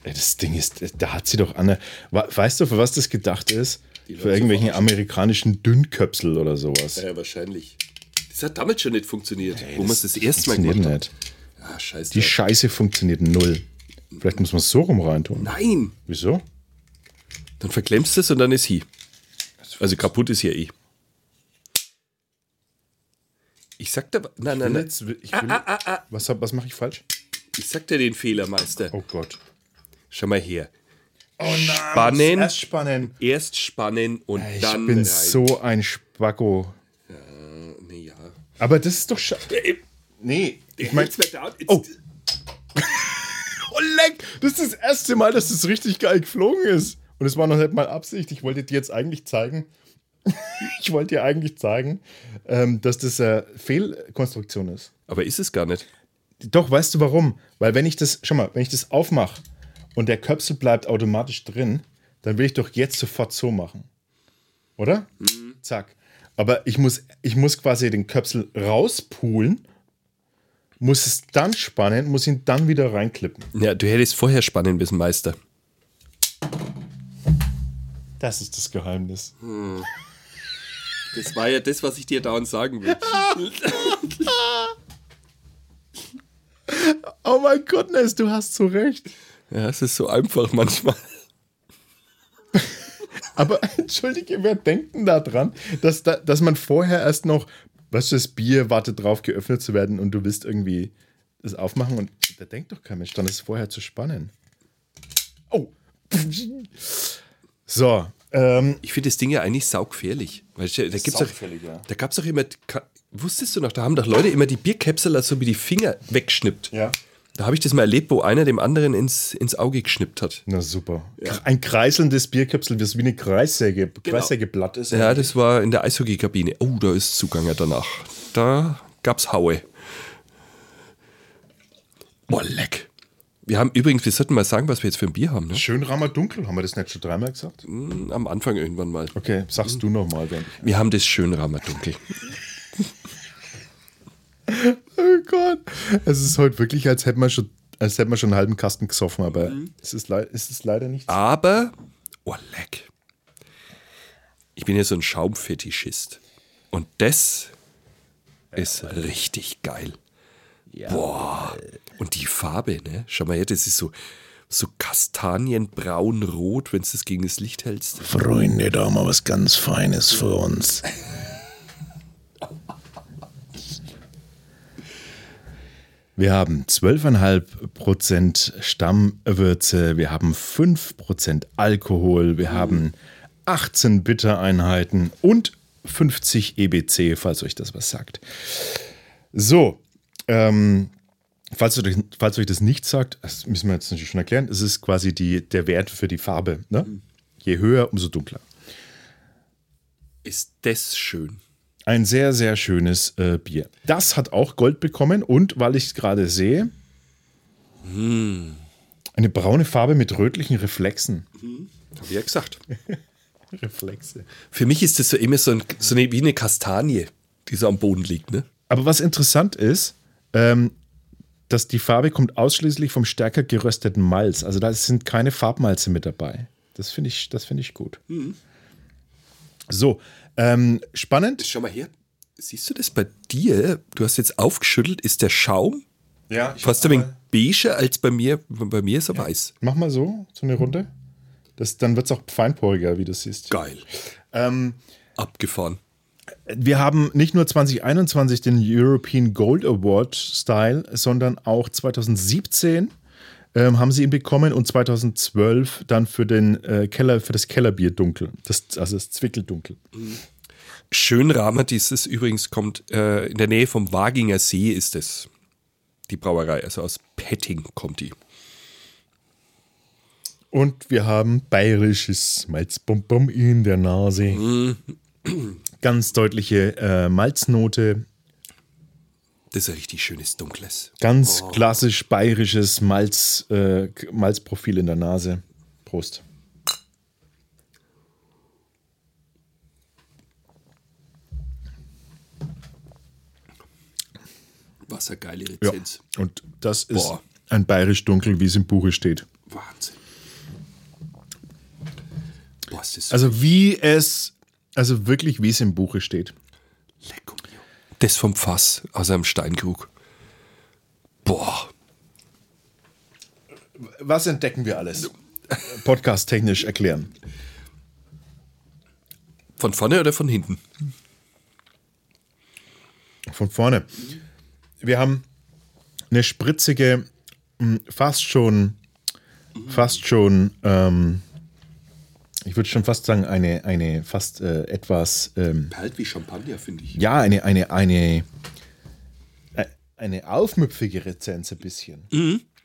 Das Ding ist, da hat sie doch Anne. Weißt du, für was das gedacht ist? Für irgendwelchen amerikanischen Dünnköpsel oder sowas. Ja, wahrscheinlich. Das hat damals schon nicht funktioniert, wo man es das erste Mal gemacht hat. Ah, scheiße. Die Scheiße funktioniert null. Vielleicht muss man es so rum reintun. Nein! Wieso? Dann verklemmst du es und dann ist hier. Also kaputt ist ja eh. Ich sag dir, nein, nein, nein. Jetzt will- Was, was mache ich falsch? Ich sag dir den Fehler, Meister. Oh Gott. Schau mal her. Oh nein. Spannen. Erst spannen. Erst spannen und Ich dann bin rein. so ein Spacko. Nee, ja. Aber das ist doch scha Nee, ich meine. Oh. (laughs) Oh, leck! Das ist das erste Mal, dass das richtig geil geflogen ist. Und es war noch nicht mal Absicht. Ich wollte dir jetzt eigentlich zeigen, (laughs) ich wollte dir eigentlich zeigen, ähm, dass das eine Fehlkonstruktion ist. Aber ist es gar nicht. Doch, weißt du warum? Weil wenn ich das, schau mal, wenn ich das aufmache und der Köpsel bleibt automatisch drin, dann will ich doch jetzt sofort so machen. Oder? Zack. Aber ich muss, ich muss quasi den Köpsel rauspulen, muss es dann spannen, muss ihn dann wieder reinklippen. Ja, du hättest vorher spannen müssen, Meister. Das ist das Geheimnis. Das war ja das, was ich dir dauernd sagen will. (laughs) Oh mein Gott, du hast so recht. Ja, es ist so einfach manchmal. Aber (laughs) entschuldige, wer denkt denn da dran, dass, da, dass man vorher erst noch, weißt du, das Bier wartet drauf, geöffnet zu werden und du willst irgendwie das aufmachen und da denkt doch kein Mensch dran, das ist vorher zu spannen. Oh. So, ähm, Ich finde das Ding ja eigentlich saugefährlich. Weißt du, da gibt's saugefährlich, ja. da gab es doch immer, wusstest du noch, da haben doch Leute immer die Bierkäpsel so wie die Finger weggeschnippt. ja. Da habe ich das mal erlebt, wo einer dem anderen ins, ins Auge geschnippt hat. Na super. Ein kreiselndes Bierköpsel, das wie eine Kreissäge, Kreissägeblatt ist. Ja, das war in der Eishockeykabine. Oh, da ist Zuganger danach. Da gab's Haue. Boah, leck. Wir haben übrigens, wir sollten mal sagen, was wir jetzt für ein Bier haben. Ne? Schön Rammer Dunkel, haben wir das nicht schon dreimal gesagt? Am Anfang irgendwann mal. Okay, sagst du nochmal. Wir haben das Schönramer Dunkel. (laughs) Oh Gott. Es ist heute wirklich, als hätten wir schon, als hätten wir schon einen halben Kasten gesoffen, aber es, ist es ist leider nicht. Aber, oh leck. Ich bin ja so ein Schaumfetischist. Und das ist richtig geil. Boah. Und die Farbe, ne? Schau mal her, das ist so, so kastanienbraun-rot, wenn du das gegen das Licht hältst. Freunde, da haben wir was ganz Feines für uns. (laughs) Wir haben 12,5% Stammwürze, wir haben 5% Alkohol, wir haben 18 Bittereinheiten und 50 EBC, falls euch das was sagt. So, ähm, falls, euch, falls euch das nicht sagt, das müssen wir jetzt natürlich schon erklären, es ist quasi die, der Wert für die Farbe. Ne? Je höher, umso dunkler. Ist das schön. Ein sehr, sehr schönes äh, Bier. Das hat auch Gold bekommen und, weil ich es gerade sehe, eine braune Farbe mit rötlichen Reflexen. Hab ich ja gesagt. (laughs) Reflexe. Für mich ist das so immer so, ein, so eine, wie eine Kastanie, die so am Boden liegt, ne? Aber was interessant ist, ähm, dass die Farbe kommt ausschließlich vom stärker gerösteten Malz. Also da sind keine Farbmalze mit dabei. Das finde ich, das finde ich gut. So, ähm, spannend. Schau mal her. Siehst du das bei dir? Du hast jetzt aufgeschüttelt, ist der Schaum Ja, fast ein wenig beiger als bei mir. Bei mir ist er weiß. Mach mal so, so eine Runde. Das, dann wird es auch feinporiger, wie du siehst. Geil. Ähm, Abgefahren. wir haben nicht nur 2021 den European Gold Award Style, sondern auch 2017 ähm, haben sie ihn bekommen und 2012 dann für den äh, Keller, für das Kellerbier dunkel. Das, also das Zwickeldunkel. Schönramer, dieses übrigens kommt äh, in der Nähe vom Waginger See ist es. Die Brauerei, also aus Petting kommt die. Und wir haben bayerisches Malzbonbon in der Nase. Ganz deutliche äh, Malznote. Das ist ein richtig schönes Dunkles. Ganz klassisch bayerisches Malz, äh, Malzprofil in der Nase. Prost. Was eine geile Ja. Rezenz. Und das ist Boah. ein bayerisch dunkel, wie es im Buche steht. Wahnsinn. Boah, das Also wie es, also wirklich wie es im Buche steht. Das vom Fass aus einem Steinkrug. Boah. Was entdecken wir alles? Podcast-technisch erklären. Von vorne oder von hinten? Von vorne. Wir haben eine spritzige, mh, fast schon, fast schon, ähm, ich würde schon fast sagen, eine, eine fast äh, etwas, ähm, Halt wie Champagner, finde ich. ja, eine, eine, eine, äh, eine aufmüpfige Rezenz ein bisschen.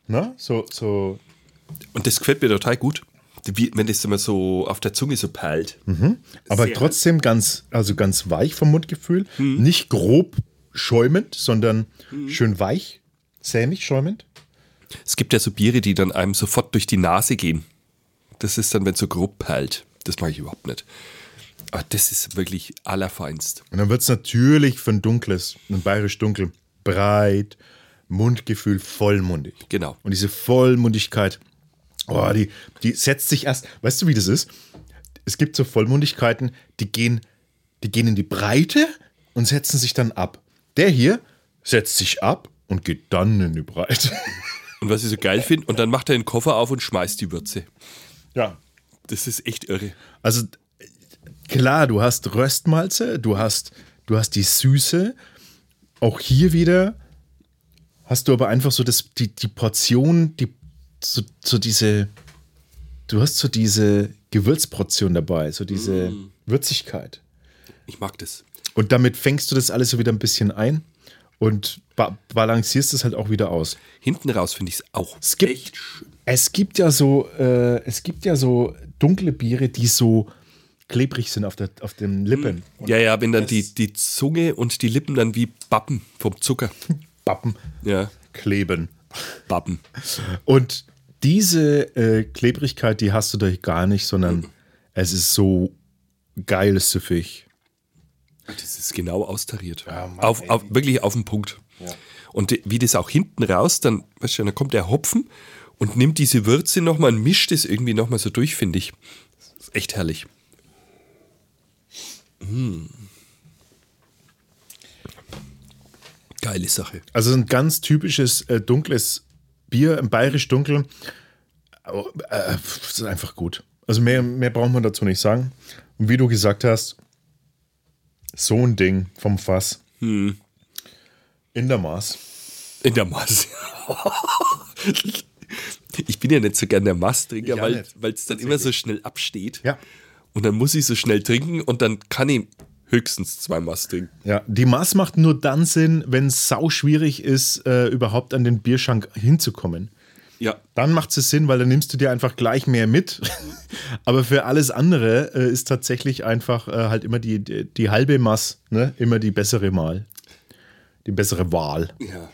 Na? So, so, Und das gefällt mir total gut. Wie, wenn das immer so auf der Zunge so perlt. aber Sehr. trotzdem ganz, also ganz weich vom Mundgefühl. Nicht grob schäumend, sondern schön weich, sämig schäumend. Es gibt ja so Biere, die dann einem sofort durch die Nase gehen. Das ist dann, wenn es so grob perlt. Das mache ich überhaupt nicht. Aber das ist wirklich allerfeinst. Und dann wird es natürlich für ein dunkles, ein bayerisch dunkel, breit, Mundgefühl vollmundig. Genau. Und diese Vollmundigkeit, oh, die, die setzt sich erst, weißt du, wie das ist? Es gibt so Vollmundigkeiten, die gehen, die gehen in die Breite und setzen sich dann ab. Der hier setzt sich ab und geht dann in die Breite. Und was ich so geil finde, und dann macht er den Koffer auf und schmeißt die Würze. Ja. Das ist echt irre. Also klar, du hast Röstmalze, du hast, du hast die Süße. Auch hier wieder hast du aber einfach so das, die, die Portion, die, so, so diese, du hast so diese Gewürzportion dabei, so diese Würzigkeit. Ich mag das. Und damit fängst du das alles so wieder ein bisschen ein und ba balancierst es halt auch wieder aus. Hinten raus finde ich es auch Es gibt, echt schön. Es gibt ja so, äh, es gibt ja so dunkle Biere, die so klebrig sind auf, der, auf den Lippen. Und Ja, ja, wenn dann die, die Zunge und die Lippen dann wie Bappen vom Zucker. (laughs) Bappen Ja, kleben. Bappen. Und diese äh, Klebrigkeit, die hast du da gar nicht, sondern es ist so geil süffig. Das ist genau austariert. Mann, auf, auf, wirklich auf den Punkt. Und die- wie das auch hinten raus, dann, weißt du, dann kommt der Hopfen und nimmt diese Würze nochmal und mischt es irgendwie nochmal so durch, finde ich. Das ist echt herrlich. Mm. Geile Sache. Also ein ganz typisches äh, dunkles Bier, ein bayerisch dunkel. Aber, äh, ist einfach gut. Also mehr, mehr braucht man dazu nicht sagen. Und wie du gesagt hast, so ein Ding vom Fass. In der Maß. In der Masse. (laughs) (laughs) ich bin ja nicht so gern der Masttrinker, weil es dann immer so schnell absteht. Ja. Und dann muss ich so schnell trinken und dann kann ich höchstens zwei Mast trinken. Ja, die Maß macht nur dann Sinn, wenn es sau schwierig ist, äh, überhaupt an den Bierschank hinzukommen. Ja. Dann macht es Sinn, weil dann nimmst du dir einfach gleich mehr mit. (laughs) Aber für alles andere äh, ist tatsächlich einfach äh, halt immer die, die, die halbe Maß, ne? immer die bessere Mal. Die bessere Wahl. Ja.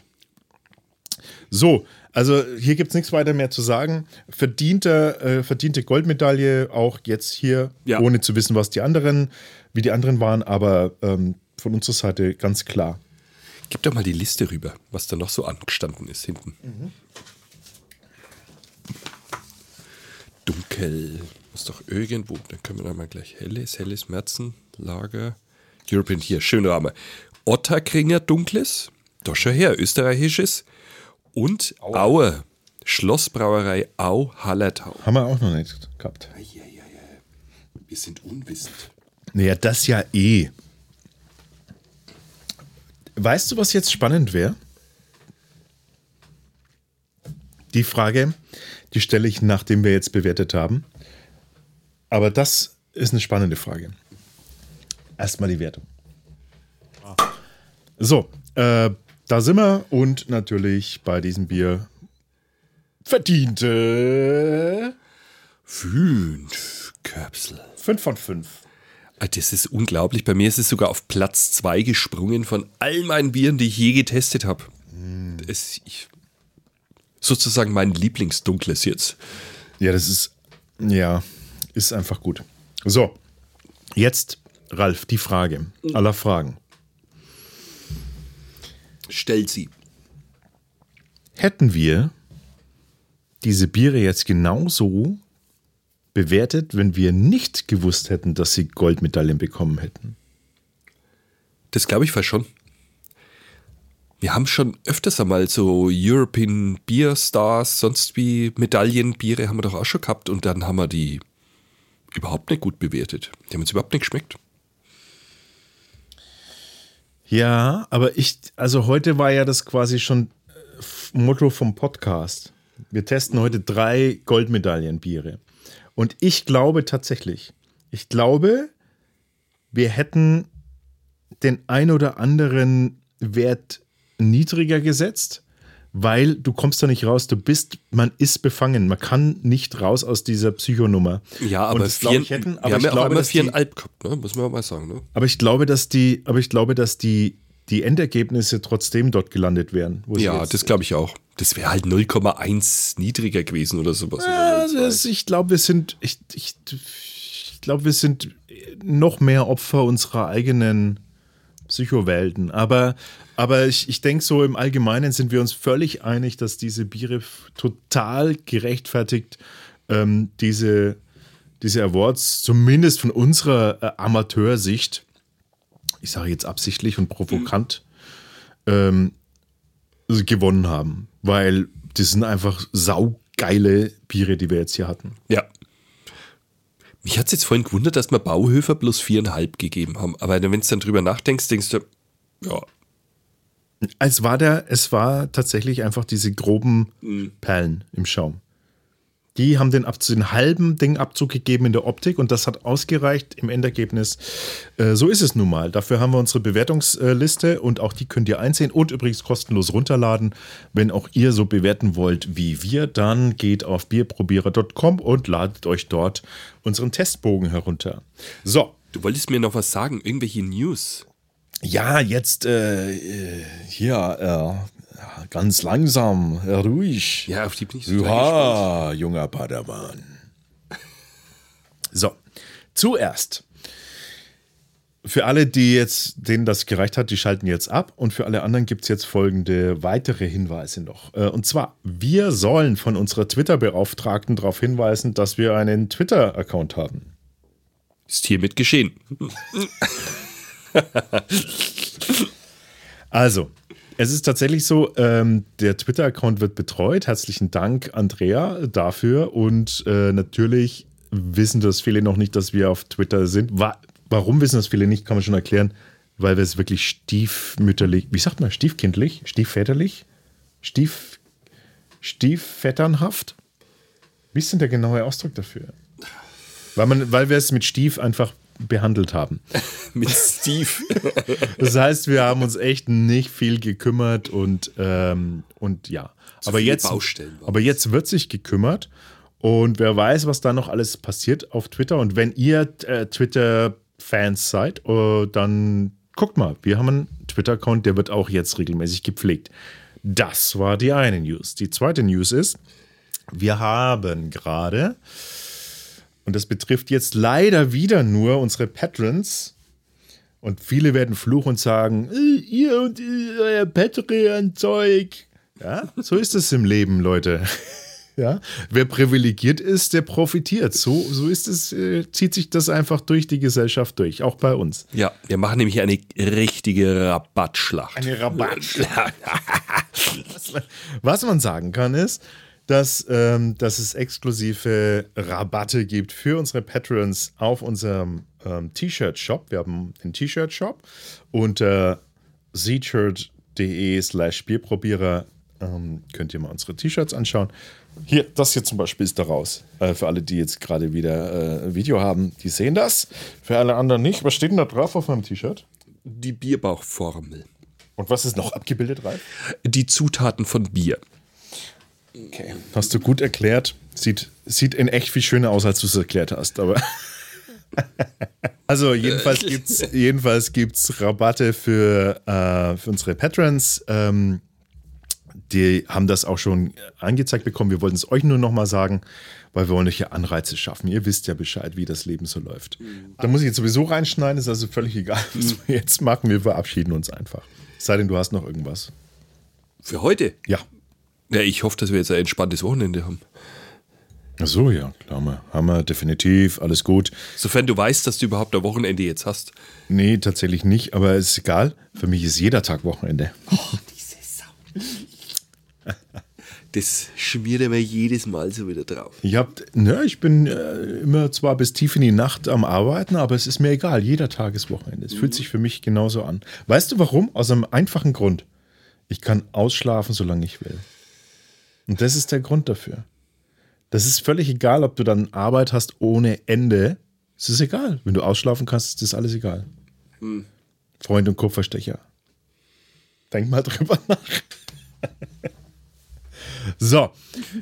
So, also hier gibt es nichts weiter mehr zu sagen. Verdiente, äh, verdiente Goldmedaille, auch jetzt hier, Ja. ohne zu wissen, was die anderen, wie die anderen waren, aber ähm, von unserer Seite ganz klar. Gib doch mal die Liste rüber, was da noch so angestanden ist hinten. Dunkel. Muss doch irgendwo. Dann können wir da mal gleich helles, helles Märzen, Lager. European hier, schön Rahmen. Otterkringer Dunkles. Da schon her, österreichisches. Und Aue. Schlossbrauerei Au Hallertau. Haben wir auch noch nicht gehabt. Wir sind unwissend. Naja, das ja eh. Weißt du, was jetzt spannend wäre? die Frage, die stelle ich, nachdem wir jetzt bewertet haben. Aber das ist eine spannende Frage. Erstmal die Wertung. So, äh, da sind wir und natürlich bei diesem Bier verdiente Fünf Köpsel. 5 von 5. Ah, Das ist unglaublich. Bei mir ist es sogar auf Platz zwei gesprungen von all meinen Bieren, die ich je getestet habe. Es, ich, sozusagen mein Lieblingsdunkles jetzt. Ja, das ist, ja, ist einfach gut. So, jetzt, Ralf, die Frage aller Fragen. Stellt sie. Hätten wir diese Biere jetzt genauso bewertet, wenn wir nicht gewusst hätten, dass sie Goldmedaillen bekommen hätten? Das glaube ich fast schon. Wir haben schon öfters einmal so European Beer Stars, sonst wie Medaillenbiere haben wir doch auch schon gehabt und dann haben wir die überhaupt nicht gut bewertet. Die haben uns überhaupt nicht geschmeckt. Ja, aber ich, also heute war ja das quasi schon äh, Motto vom Podcast. Wir testen heute drei Goldmedaillenbiere. Und ich glaube tatsächlich, ich glaube, wir hätten den ein oder anderen Wert niedriger gesetzt, weil du kommst da nicht raus. Du bist, man ist befangen. Man kann nicht raus aus dieser Psychonummer. Ja, aber, das vier, ich hätten, wir aber haben ich ja auch glaube, einmal dass die- viereinhalb gehabt, ne? muss man mal sagen. Ne? Aber ich glaube, dass die, aber ich glaube, dass die, die Endergebnisse trotzdem dort gelandet wären. Ja, das glaube ich auch. Das wäre halt 0,1 niedriger gewesen oder sowas. Ja, das, ich glaube, wir sind, ich, ich, ich glaube, wir sind noch mehr Opfer unserer eigenen Psychowelten. Aber, aber ich, ich denke, so im Allgemeinen sind wir uns völlig einig, dass diese Biere total gerechtfertigt ähm, diese, diese Awards, zumindest von unserer äh, Amateursicht, ich sage jetzt absichtlich und provokant, ähm, gewonnen haben. Weil das sind einfach saugeile Biere, die wir jetzt hier hatten. Ja. Mich hat es jetzt vorhin gewundert, dass wir Bauhöfer plus viereinhalb gegeben haben. Aber wenn du dann drüber nachdenkst, denkst du, ja, Es war, der, es war tatsächlich einfach diese groben Perlen im Schaum. Die haben den, Ab den halben Ding Abzug gegeben in der Optik und das hat ausgereicht im Endergebnis. Äh, so ist es nun mal. Dafür haben wir unsere Bewertungsliste und auch die könnt ihr einsehen und übrigens kostenlos runterladen. Wenn auch ihr so bewerten wollt wie wir, dann geht auf bierprobierer.com und ladet euch dort unseren Testbogen herunter. So, du wolltest mir noch was sagen, irgendwelche News. Ja, jetzt äh, äh, hier äh, ganz langsam, ruhig. Ja, auf die bin ich so. Ja, junger Padawan. So, zuerst. Für alle, die jetzt, denen das gereicht hat, die schalten jetzt ab. Und für alle anderen gibt es jetzt folgende weitere Hinweise noch. Äh, Und zwar, wir sollen von unserer Twitter-Beauftragten darauf hinweisen, dass wir einen Twitter-Account haben. Ist hiermit geschehen. Also, es ist tatsächlich so, ähm, der Twitter-Account wird betreut. Herzlichen Dank, Andrea, dafür. Und äh, natürlich wissen das viele noch nicht, dass wir auf Twitter sind. Wa warum wissen das viele nicht, kann man schon erklären. Weil wir es wirklich stiefmütterlich, wie sagt man, stiefkindlich, stiefväterlich, stief, stiefvetternhaft? Wie ist denn der genaue Ausdruck dafür? Weil, man, weil wir es mit Stief einfach behandelt haben. (laughs) Mit Steve. (laughs) Das heißt, wir haben uns echt nicht viel gekümmert und, ähm, und ja. aber viele jetzt, aber jetzt wird sich gekümmert und wer weiß, was da noch alles passiert auf Twitter. Und wenn ihr äh, Twitter-Fans seid, äh, dann guckt mal, wir haben einen Twitter-Account, der wird auch jetzt regelmäßig gepflegt. Das war die eine News. Die zweite News ist, wir haben gerade, und das betrifft jetzt leider wieder nur unsere Patrons, und viele werden fluchen und sagen, "Äh, ihr und äh, euer Patreon-Zeug. Ja, so ist es im Leben, Leute. (laughs) Ja, wer privilegiert ist, der profitiert. So, so ist es, äh, zieht sich das einfach durch die Gesellschaft durch, auch bei uns. Ja, wir machen nämlich eine richtige Rabattschlacht. Eine Rabattschlacht. was, man, was man sagen kann, ist, dass, ähm, dass es exklusive Rabatte gibt für unsere Patrons auf unserem ähm, T-Shirt-Shop. Wir haben den T-Shirt-Shop unter seatshirt.de slash Bierprobierer ähm, könnt ihr mal unsere T-Shirts anschauen. Hier, das hier zum Beispiel ist daraus. Äh, für alle, die jetzt gerade wieder äh, Video haben, die sehen das. Für alle anderen nicht. Was steht denn da drauf auf meinem T-Shirt? Die Bierbauchformel. Und was ist noch abgebildet, Ralf? Die Zutaten von Bier. Okay. Hast du gut erklärt. Sieht, sieht in echt viel schöner aus, als du es erklärt hast, aber. (laughs) also, jedenfalls gibt es jedenfalls gibt's Rabatte für, äh, für unsere Patrons. Ähm, die haben das auch schon angezeigt bekommen. Wir wollten es euch nur nochmal sagen, weil wir wollen euch ja Anreize schaffen. Ihr wisst ja Bescheid, wie das Leben so läuft. Da muss ich jetzt sowieso reinschneiden, ist also völlig egal, was wir jetzt machen. Wir verabschieden uns einfach. Es sei denn, du hast noch irgendwas. Für heute? Ja. Ja, ich hoffe, dass wir jetzt ein entspanntes Wochenende haben. Ach so, ja, klar, wir- haben wir definitiv, alles gut. Sofern du weißt, dass du überhaupt ein Wochenende jetzt hast. Nee, tatsächlich nicht, aber ist egal. Für mich ist jeder Tag Wochenende. (laughs) Das schmiert er mir jedes Mal so wieder drauf. Ich hab, ne, ich bin äh, immer zwar bis tief in die Nacht am Arbeiten, aber es ist mir egal. Jeder Tag ist Wochenende. Es fühlt sich für mich genauso an. Weißt du warum? Aus einem einfachen Grund. Ich kann ausschlafen, solange ich will. Und das ist der Grund dafür. Das ist völlig egal, ob du dann Arbeit hast ohne Ende. Es ist egal. Wenn du ausschlafen kannst, ist das alles egal. Freund und Kupferstecher. Denk mal drüber (laughs) nach. So,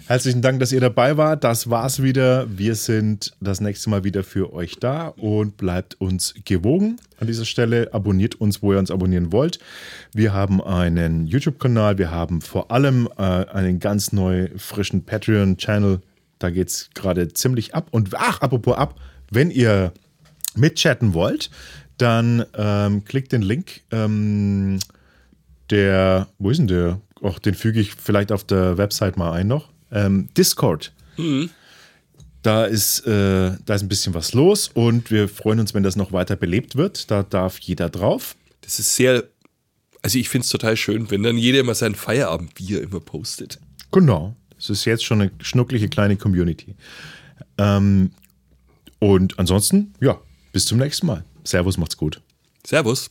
herzlichen Dank, dass ihr dabei wart. Das war's wieder. Wir sind das nächste Mal wieder für euch da und bleibt uns gewogen. An dieser Stelle abonniert uns, wo ihr uns abonnieren wollt. Wir haben einen YouTube-Kanal. Wir haben vor allem äh, einen ganz neu frischen Patreon-Channel. Da geht's gerade ziemlich ab. Und ach, apropos ab, wenn ihr mitchatten wollt, dann ähm, klickt den Link. Ähm, der, wo ist denn der? Och, den füge ich vielleicht auf der Website mal ein noch. Ähm, Discord. Da ist, äh, da ist ein bisschen was los und wir freuen uns, wenn das noch weiter belebt wird. Da darf jeder drauf. Das ist sehr, also ich finde es total schön, wenn dann jeder immer sein Feierabendbier immer postet. Genau. Es ist jetzt schon eine schnucklige kleine Community. Ähm, und ansonsten, ja, bis zum nächsten Mal. Servus, macht's gut. Servus.